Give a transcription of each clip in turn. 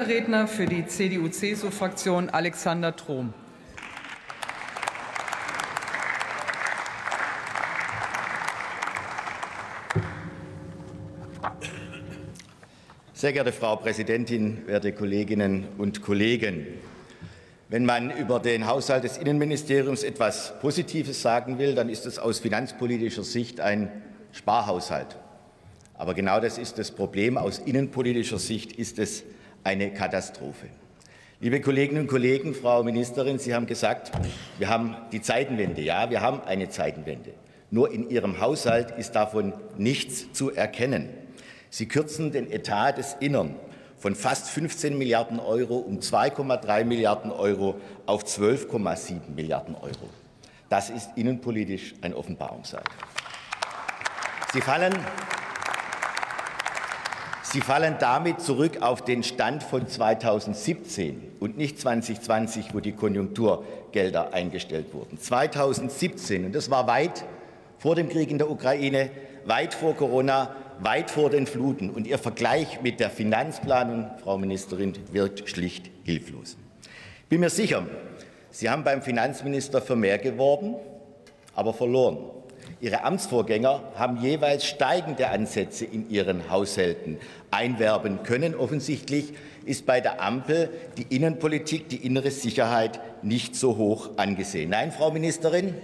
Redner für die CDU-CSU-Fraktion Alexander Trom. Sehr geehrte Frau Präsidentin, werte Kolleginnen und Kollegen! Wenn man über den Haushalt des Innenministeriums etwas Positives sagen will, dann ist es aus finanzpolitischer Sicht ein Sparhaushalt. Aber genau das ist das Problem. Aus innenpolitischer Sicht ist es eine Katastrophe. Liebe Kolleginnen und Kollegen, Frau Ministerin, Sie haben gesagt, wir haben die Zeitenwende. Ja, wir haben eine Zeitenwende. Nur in Ihrem Haushalt ist davon nichts zu erkennen. Sie kürzen den Etat des Innern von fast 15 Milliarden Euro um 2,3 Milliarden Euro auf 12,7 Milliarden Euro. Das ist innenpolitisch ein Offenbarungseid. Sie fallen, Sie fallen damit zurück auf den Stand von 2017 und nicht 2020, wo die Konjunkturgelder eingestellt wurden. 2017, und das war weit vor dem Krieg in der Ukraine, weit vor Corona, weit vor den Fluten. Und Ihr Vergleich mit der Finanzplanung, Frau Ministerin, wirkt schlicht hilflos. Ich bin mir sicher, Sie haben beim Finanzminister für mehr geworben, aber verloren. Ihre Amtsvorgänger haben jeweils steigende Ansätze in ihren Haushalten einwerben können. Offensichtlich ist bei der Ampel die Innenpolitik, die innere Sicherheit nicht so hoch angesehen. Nein, Frau Ministerin,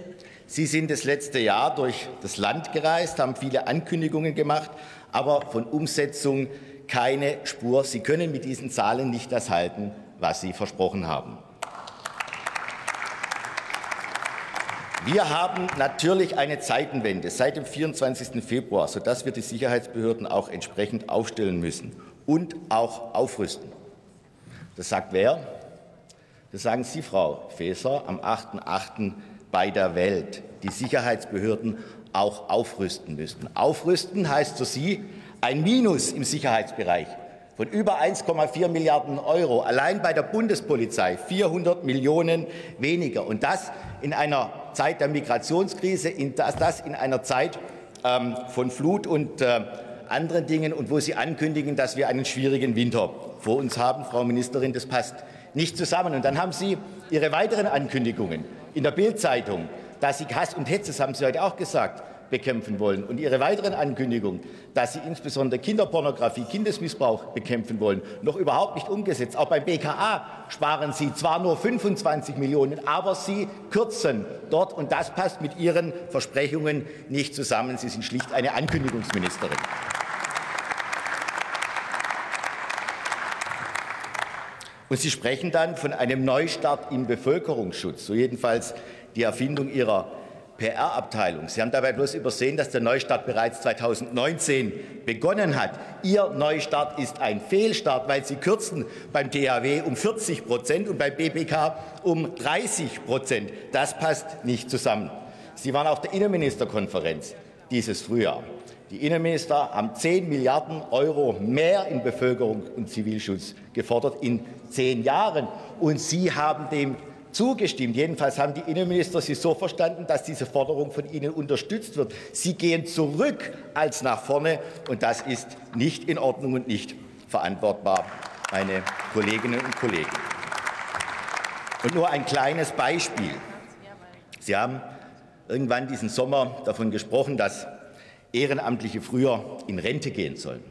Sie sind das letzte Jahr durch das Land gereist, haben viele Ankündigungen gemacht, aber von Umsetzung keine Spur. Sie können mit diesen Zahlen nicht das halten, was Sie versprochen haben. Wir haben natürlich eine Zeitenwende seit dem 24. Februar, sodass wir die Sicherheitsbehörden auch entsprechend aufstellen müssen und auch aufrüsten. Das sagt wer? Das sagen Sie, Frau Faeser, am 8.8 bei der Welt die Sicherheitsbehörden auch aufrüsten müssten. Aufrüsten heißt für Sie ein Minus im Sicherheitsbereich von über 1,4 Milliarden Euro, allein bei der Bundespolizei 400 Millionen weniger. Und das in einer Zeit der Migrationskrise, das in einer Zeit ähm, von Flut und äh, anderen Dingen und wo Sie ankündigen, dass wir einen schwierigen Winter vor uns haben. Frau Ministerin, das passt nicht zusammen. Und dann haben Sie Ihre weiteren Ankündigungen in der Bildzeitung, dass Sie Hass und Hetze, das haben Sie heute auch gesagt, bekämpfen wollen. Und Ihre weiteren Ankündigungen, dass Sie insbesondere Kinderpornografie, Kindesmissbrauch bekämpfen wollen, noch überhaupt nicht umgesetzt. Auch beim BKA sparen Sie zwar nur 25 Millionen, aber Sie kürzen dort. Und das passt mit Ihren Versprechungen nicht zusammen. Sie sind schlicht eine Ankündigungsministerin. Und Sie sprechen dann von einem Neustart im Bevölkerungsschutz, so jedenfalls die Erfindung Ihrer PR-Abteilung. Sie haben dabei bloß übersehen, dass der Neustart bereits 2019 begonnen hat. Ihr Neustart ist ein Fehlstart, weil Sie kürzen beim THW um 40 Prozent und beim BBK um 30 Prozent. Das passt nicht zusammen. Sie waren auf der Innenministerkonferenz dieses Frühjahr. Die Innenminister haben 10 Milliarden Euro mehr in Bevölkerung und Zivilschutz gefordert in zehn Jahren. Und Sie haben dem zugestimmt. Jedenfalls haben die Innenminister Sie so verstanden, dass diese Forderung von Ihnen unterstützt wird. Sie gehen zurück als nach vorne, und das ist nicht in Ordnung und nicht verantwortbar, meine Kolleginnen und Kollegen. Und nur ein kleines Beispiel. Sie haben irgendwann diesen Sommer davon gesprochen, dass Ehrenamtliche früher in Rente gehen sollen.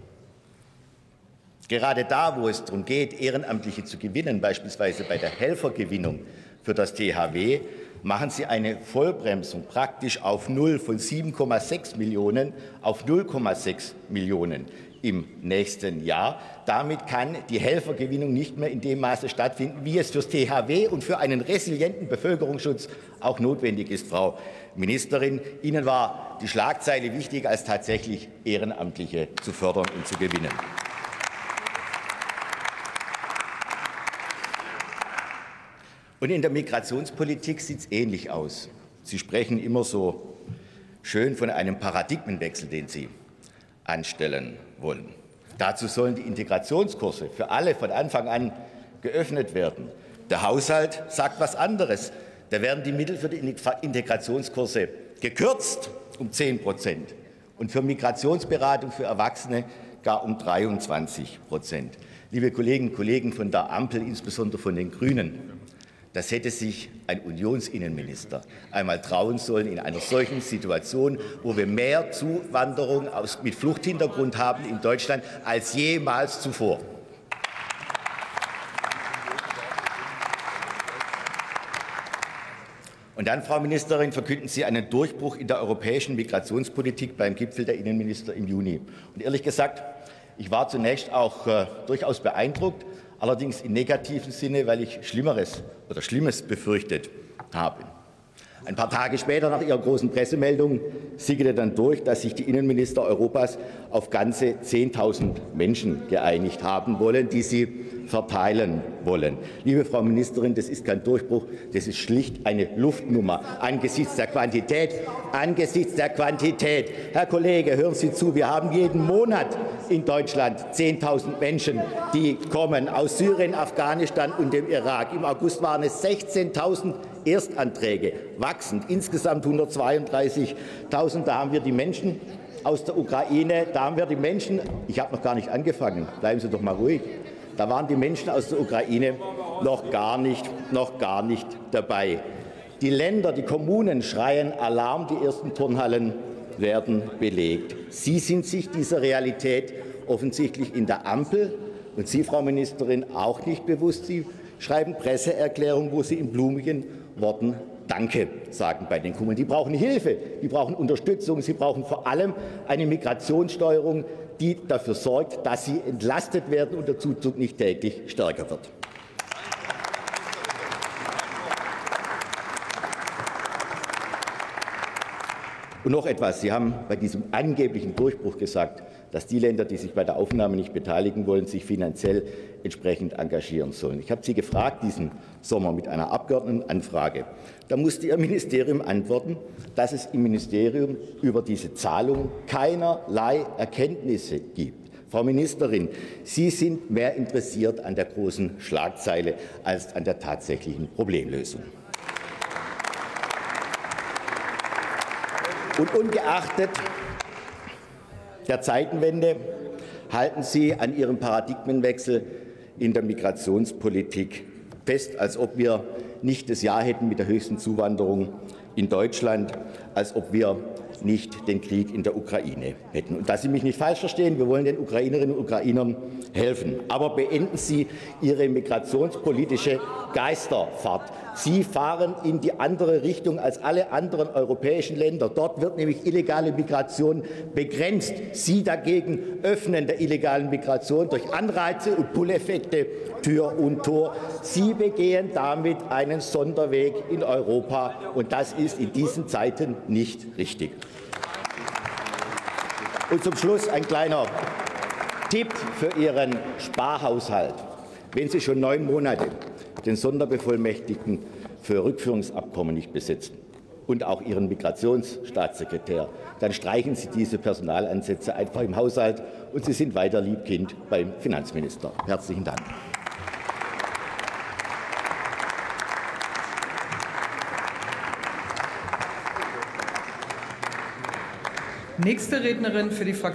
Gerade da, wo es darum geht, Ehrenamtliche zu gewinnen, beispielsweise bei der Helfergewinnung für das THW, machen Sie eine Vollbremsung praktisch auf Null von 7,6 Millionen auf 0,6 Millionen im nächsten Jahr. Damit kann die Helfergewinnung nicht mehr in dem Maße stattfinden, wie es fürs THW und für einen resilienten Bevölkerungsschutz auch notwendig ist, Frau Ministerin. Ihnen war die Schlagzeile wichtiger, als tatsächlich Ehrenamtliche zu fördern und zu gewinnen. Und in der Migrationspolitik sieht es ähnlich aus. Sie sprechen immer so schön von einem Paradigmenwechsel, den Sie anstellen wollen. Dazu sollen die Integrationskurse für alle von Anfang an geöffnet werden. Der Haushalt sagt was anderes. Da werden die Mittel für die Integrationskurse gekürzt um 10 Prozent und für Migrationsberatung für Erwachsene gar um 23 Prozent. Liebe Kolleginnen und Kollegen von der Ampel, insbesondere von den Grünen, das hätte sich ein Unionsinnenminister einmal trauen sollen in einer solchen Situation, wo wir mehr Zuwanderung aus, mit Fluchthintergrund haben in Deutschland als jemals zuvor. Und dann, Frau Ministerin, verkünden Sie einen Durchbruch in der europäischen Migrationspolitik beim Gipfel der Innenminister im Juni. Und ehrlich gesagt, ich war zunächst auch äh, durchaus beeindruckt, allerdings im negativen Sinne, weil ich Schlimmeres oder Schlimmes befürchtet habe. Ein paar Tage später, nach Ihrer großen Pressemeldung, sickerte dann durch, dass sich die Innenminister Europas auf ganze 10.000 Menschen geeinigt haben wollen, die sie verteilen wollen. Liebe Frau Ministerin, das ist kein Durchbruch, das ist schlicht eine Luftnummer angesichts der Quantität. Angesichts der Quantität. Herr Kollege, hören Sie zu, wir haben jeden Monat in Deutschland 10.000 Menschen, die kommen aus Syrien, Afghanistan und dem Irak. Im August waren es 16.000 Erstanträge, wachsend, insgesamt 132.000. Da haben wir die Menschen aus der Ukraine, da haben wir die Menschen, ich habe noch gar nicht angefangen, bleiben Sie doch mal ruhig, da waren die Menschen aus der Ukraine noch gar nicht, noch gar nicht dabei. Die Länder, die Kommunen schreien Alarm, die ersten Turnhallen werden belegt. Sie sind sich dieser Realität offensichtlich in der Ampel und Sie, Frau Ministerin, auch nicht bewusst. Sie schreiben Presseerklärungen, wo Sie in blumigen Worten Danke sagen bei den Kommunen. Die brauchen Hilfe, die brauchen Unterstützung, sie brauchen vor allem eine Migrationssteuerung, die dafür sorgt, dass sie entlastet werden und der Zuzug nicht täglich stärker wird. Und noch etwas. Sie haben bei diesem angeblichen Durchbruch gesagt, dass die Länder, die sich bei der Aufnahme nicht beteiligen wollen, sich finanziell entsprechend engagieren sollen. Ich habe Sie gefragt diesen Sommer mit einer Abgeordnetenanfrage. Da musste Ihr Ministerium antworten, dass es im Ministerium über diese Zahlung keinerlei Erkenntnisse gibt. Frau Ministerin, Sie sind mehr interessiert an der großen Schlagzeile als an der tatsächlichen Problemlösung. Und ungeachtet der Zeitenwende halten Sie an Ihrem Paradigmenwechsel in der Migrationspolitik fest, als ob wir nicht das Jahr hätten mit der höchsten Zuwanderung in Deutschland, als ob wir nicht den Krieg in der Ukraine hätten. Und dass Sie mich nicht falsch verstehen, wir wollen den Ukrainerinnen und Ukrainern helfen. Aber beenden Sie Ihre migrationspolitische Geisterfahrt. Sie fahren in die andere Richtung als alle anderen europäischen Länder. Dort wird nämlich illegale Migration begrenzt. Sie dagegen öffnen der illegalen Migration durch Anreize und Pull-Effekte Tür und Tor. Sie begehen damit einen Sonderweg in Europa, und das ist in diesen Zeiten nicht richtig. Und zum Schluss ein kleiner Tipp für Ihren Sparhaushalt. Wenn Sie schon neun Monate den Sonderbevollmächtigten für Rückführungsabkommen nicht besetzen und auch Ihren Migrationsstaatssekretär, dann streichen Sie diese Personalansätze einfach im Haushalt und Sie sind weiter Liebkind beim Finanzminister. Herzlichen Dank. Nächste Rednerin für die Fraktion